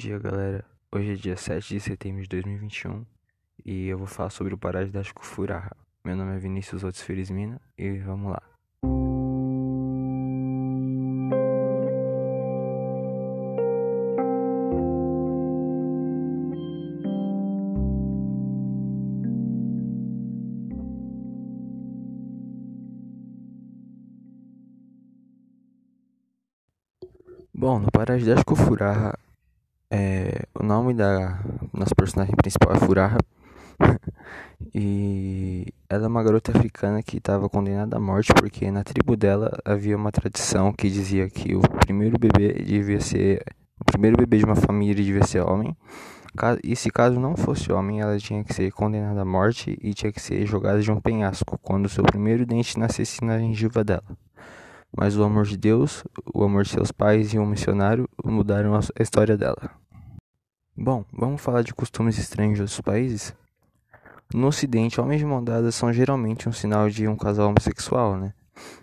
dia, galera. Hoje é dia 7 de setembro de 2021 e eu vou falar sobre o Parádio da Furaha. Meu nome é Vinícius Otis Ferismina e vamos lá. Bom, no é, o nome da nossa personagem principal é Furaha. e ela é uma garota africana que estava condenada à morte porque na tribo dela havia uma tradição que dizia que o primeiro bebê devia ser o primeiro bebê de uma família devia ser homem. E se caso não fosse homem, ela tinha que ser condenada à morte e tinha que ser jogada de um penhasco quando seu primeiro dente nascesse na gengiva dela. Mas o amor de Deus, o amor de seus pais e um missionário mudaram a história dela. Bom, vamos falar de costumes estranhos de outros países? No ocidente, homens de mão dada são geralmente um sinal de um casal homossexual, né?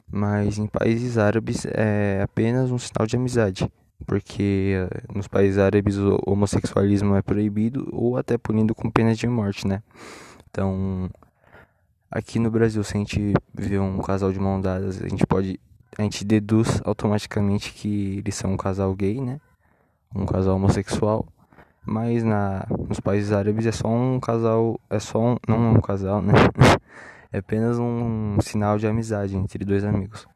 Mas em países árabes é apenas um sinal de amizade, porque eh, nos países árabes o homossexualismo é proibido ou até punido com pena de morte, né? Então, aqui no Brasil, se a gente vê um casal de mão dadas, a gente pode a gente deduz automaticamente que eles são um casal gay, né? Um casal homossexual. Mas na, nos países árabes é só um casal, é só um, não é um casal, né? é apenas um sinal de amizade entre dois amigos.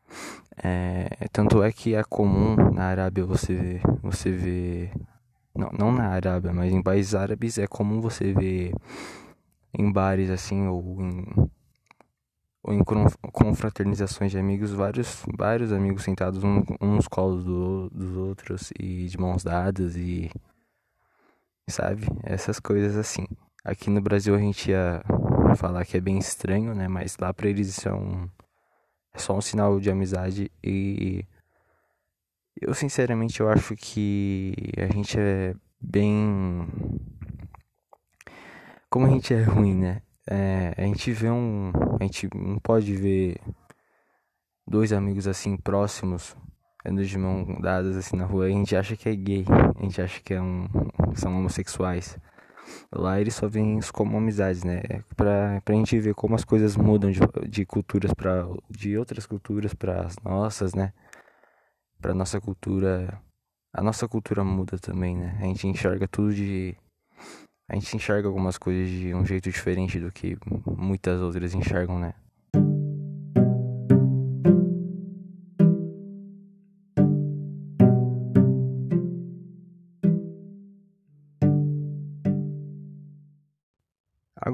É, tanto é que é comum na Arábia você ver, você vê, não, não na Arábia, mas em países árabes é comum você ver em bares assim ou em ou em confraternizações de amigos, vários, vários amigos sentados uns nos colos do, dos outros e de mãos dadas e sabe? Essas coisas assim. Aqui no Brasil a gente ia falar que é bem estranho, né? Mas lá pra eles isso é, um, é só um sinal de amizade e eu sinceramente eu acho que a gente é bem como a gente é ruim, né? É, a gente vê um. A gente não pode ver dois amigos assim próximos, andando de mão dadas assim na rua, a gente acha que é gay, a gente acha que é um, são homossexuais. Lá eles só veem isso como amizades, né? Pra, pra gente ver como as coisas mudam de, de culturas para de outras culturas para as nossas, né? Pra nossa cultura. A nossa cultura muda também, né? A gente enxerga tudo de a gente enxerga algumas coisas de um jeito diferente do que muitas outras enxergam, né?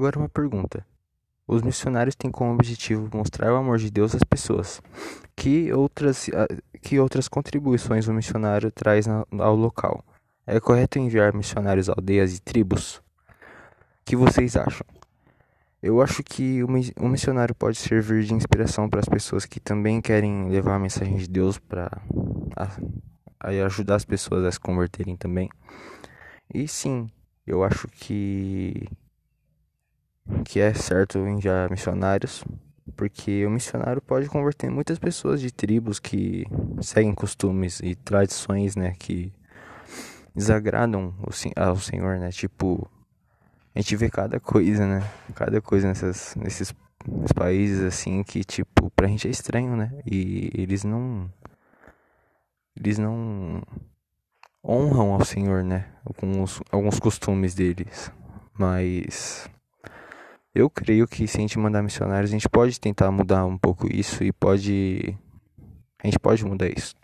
Agora uma pergunta. Os missionários têm como objetivo mostrar o amor de Deus às pessoas. Que outras, ah, que outras contribuições o missionário traz ao local? É correto enviar missionários a aldeias e tribos? que vocês acham? Eu acho que o missionário pode servir de inspiração para as pessoas que também querem levar a mensagem de Deus para ajudar as pessoas a se converterem também. E sim, eu acho que que é certo enviar missionários, porque o missionário pode converter muitas pessoas de tribos que seguem costumes e tradições, né, que desagradam ao Senhor, né, tipo a gente vê cada coisa, né? Cada coisa nessas, nesses, países assim que, tipo, pra gente é estranho, né? E eles não. Eles não honram ao Senhor, né? Os, alguns costumes deles. Mas. Eu creio que se a gente mandar missionários, a gente pode tentar mudar um pouco isso e pode. A gente pode mudar isso.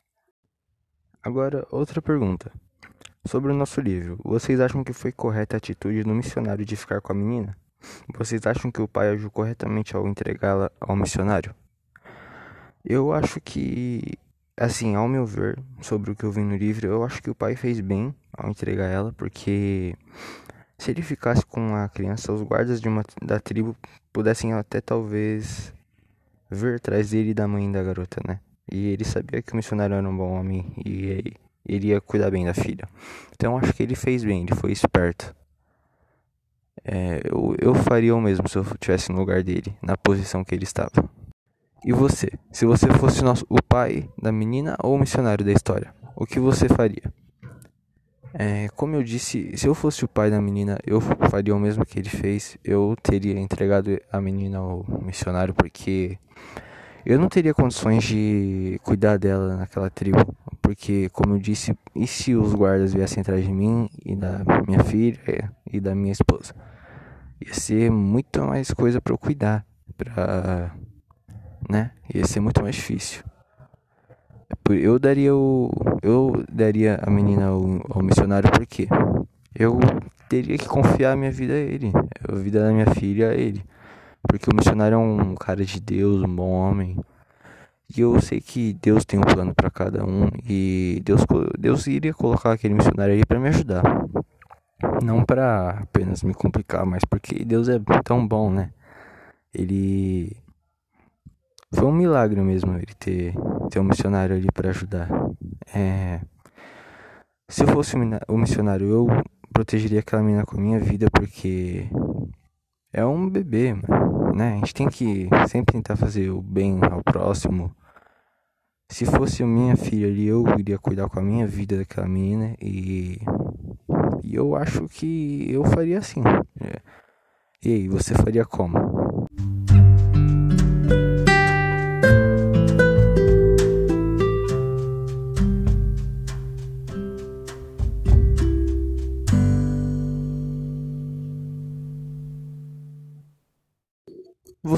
Agora, outra pergunta. Sobre o nosso livro, vocês acham que foi correta a atitude do missionário de ficar com a menina? Vocês acham que o pai agiu corretamente ao entregá-la ao missionário? Eu acho que, assim, ao meu ver, sobre o que eu vi no livro, eu acho que o pai fez bem ao entregar ela, porque se ele ficasse com a criança, os guardas de uma, da tribo pudessem até talvez ver atrás dele e da mãe da garota, né? E ele sabia que o missionário era um bom homem e ele ia cuidar bem da filha. Então acho que ele fez bem, ele foi esperto. É, eu, eu faria o mesmo se eu estivesse no lugar dele, na posição que ele estava. E você? Se você fosse nosso, o pai da menina ou o missionário da história, o que você faria? É, como eu disse, se eu fosse o pai da menina, eu faria o mesmo que ele fez. Eu teria entregado a menina ao missionário porque eu não teria condições de cuidar dela naquela tribo. Porque, como eu disse, e se os guardas viessem atrás de mim e da minha filha e da minha esposa? Ia ser muito mais coisa para eu cuidar, pra, né? Ia ser muito mais difícil. Eu daria o. Eu daria a menina ao, ao missionário porque eu teria que confiar a minha vida a ele. A vida da minha filha a ele. Porque o missionário é um cara de Deus, um bom homem. E eu sei que Deus tem um plano para cada um. E Deus, Deus iria colocar aquele missionário aí para me ajudar. Não para apenas me complicar, mas porque Deus é tão bom, né? Ele foi um milagre mesmo ele ter, ter um missionário ali para ajudar. É, se eu fosse o missionário, eu protegeria aquela menina com a minha vida porque é um bebê, né? A gente tem que sempre tentar fazer o bem ao próximo. Se fosse minha filha ali, eu iria cuidar com a minha vida daquela menina e, e eu acho que eu faria assim. É. E aí, você faria como?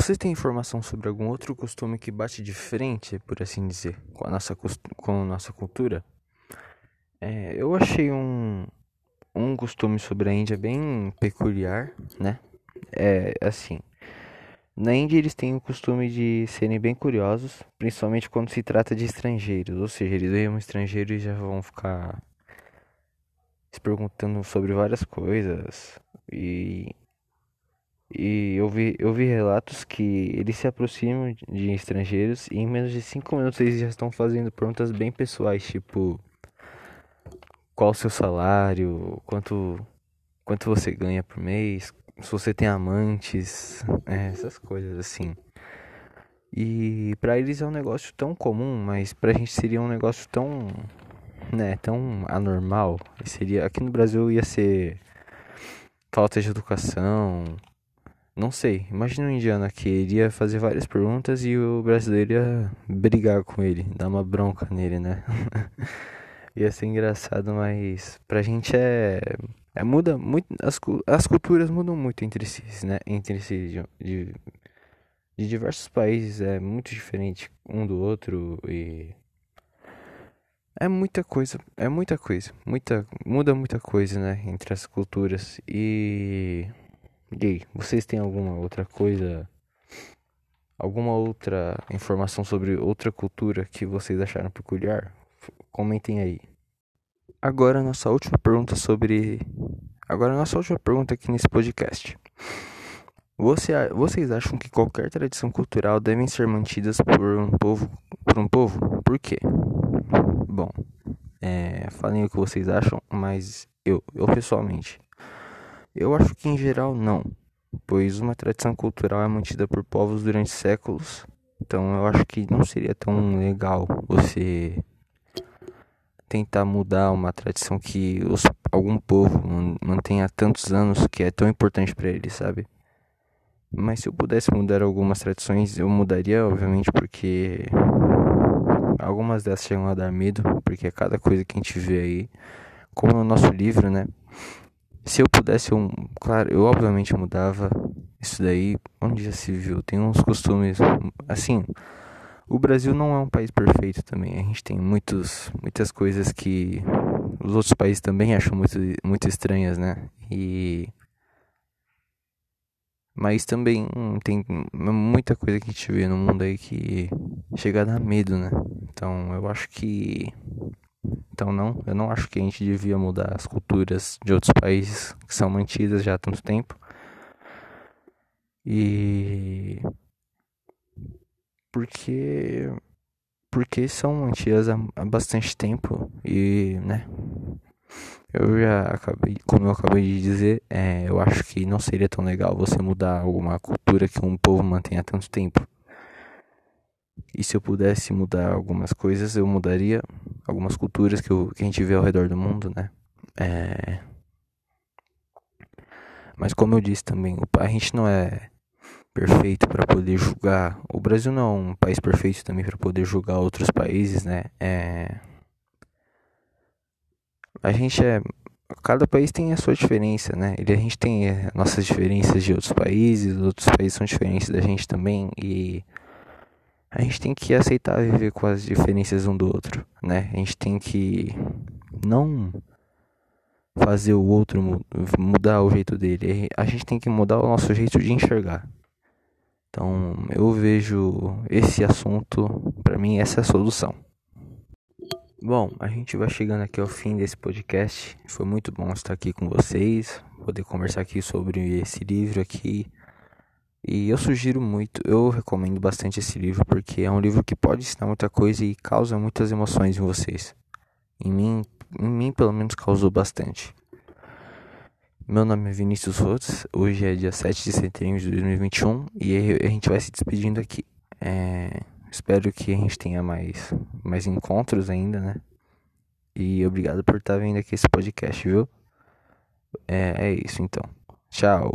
Você tem informação sobre algum outro costume que bate de frente, por assim dizer, com a nossa, com a nossa cultura? É, eu achei um, um costume sobre a Índia bem peculiar, né? É assim. Na Índia eles têm o costume de serem bem curiosos, principalmente quando se trata de estrangeiros. Ou seja, eles veem um estrangeiro e já vão ficar se perguntando sobre várias coisas. E e eu vi, eu vi relatos que eles se aproximam de estrangeiros e em menos de 5 minutos eles já estão fazendo perguntas bem pessoais, tipo qual o seu salário, quanto, quanto você ganha por mês, se você tem amantes, é, essas coisas assim. E para eles é um negócio tão comum, mas pra gente seria um negócio tão, né, tão anormal. seria aqui no Brasil ia ser falta de educação, não sei, imagina um indiano que iria fazer várias perguntas e o brasileiro ia brigar com ele, dar uma bronca nele, né? ia ser engraçado, mas pra gente é. é muda muito. As, as culturas mudam muito entre si, né? Entre si, de, de, de diversos países, é muito diferente um do outro e. É muita coisa, é muita coisa, muita, muda muita coisa, né, entre as culturas e e aí, vocês têm alguma outra coisa, alguma outra informação sobre outra cultura que vocês acharam peculiar? Comentem aí. Agora nossa última pergunta sobre Agora nossa última pergunta aqui nesse podcast. Você, vocês acham que qualquer tradição cultural devem ser mantidas por um povo, por um povo? Por quê? Bom, é, falem o que vocês acham, mas eu, eu pessoalmente eu acho que em geral não, pois uma tradição cultural é mantida por povos durante séculos, então eu acho que não seria tão legal você tentar mudar uma tradição que os, algum povo mantém há tantos anos que é tão importante para eles, sabe? Mas se eu pudesse mudar algumas tradições, eu mudaria, obviamente, porque algumas dessas chegam a dar medo, porque é cada coisa que a gente vê aí, como no nosso livro, né? Se eu pudesse, eu, claro, eu obviamente mudava isso daí. Onde já se viu? Tem uns costumes. Assim, o Brasil não é um país perfeito também. A gente tem muitos, muitas coisas que os outros países também acham muito, muito estranhas, né? E. Mas também tem muita coisa que a gente vê no mundo aí que chega a dar medo, né? Então eu acho que então não, eu não acho que a gente devia mudar as culturas de outros países que são mantidas já há tanto tempo. E porque porque são mantidas há, bastante tempo e, né? Eu já acabei, como eu acabei de dizer, é, eu acho que não seria tão legal você mudar alguma cultura que um povo mantém há tanto tempo. E se eu pudesse mudar algumas coisas, eu mudaria algumas culturas que, eu, que a gente vê ao redor do mundo, né? É... Mas como eu disse também, a gente não é perfeito para poder julgar. O Brasil não é um país perfeito também para poder julgar outros países, né? É... A gente é cada país tem a sua diferença, né? E a gente tem eh, nossas diferenças de outros países, outros países são diferentes da gente também e a gente tem que aceitar viver com as diferenças um do outro, né? A gente tem que não fazer o outro mudar o jeito dele, a gente tem que mudar o nosso jeito de enxergar. Então, eu vejo esse assunto, para mim essa é a solução. Bom, a gente vai chegando aqui ao fim desse podcast. Foi muito bom estar aqui com vocês, poder conversar aqui sobre esse livro aqui. E eu sugiro muito, eu recomendo bastante esse livro porque é um livro que pode ensinar muita coisa e causa muitas emoções em vocês. Em mim, em mim pelo menos causou bastante. Meu nome é Vinícius Rotes, hoje é dia 7 de setembro de 2021 e a gente vai se despedindo aqui. É... Espero que a gente tenha mais, mais encontros ainda, né? E obrigado por estar vindo aqui esse podcast, viu? É, é isso então. Tchau.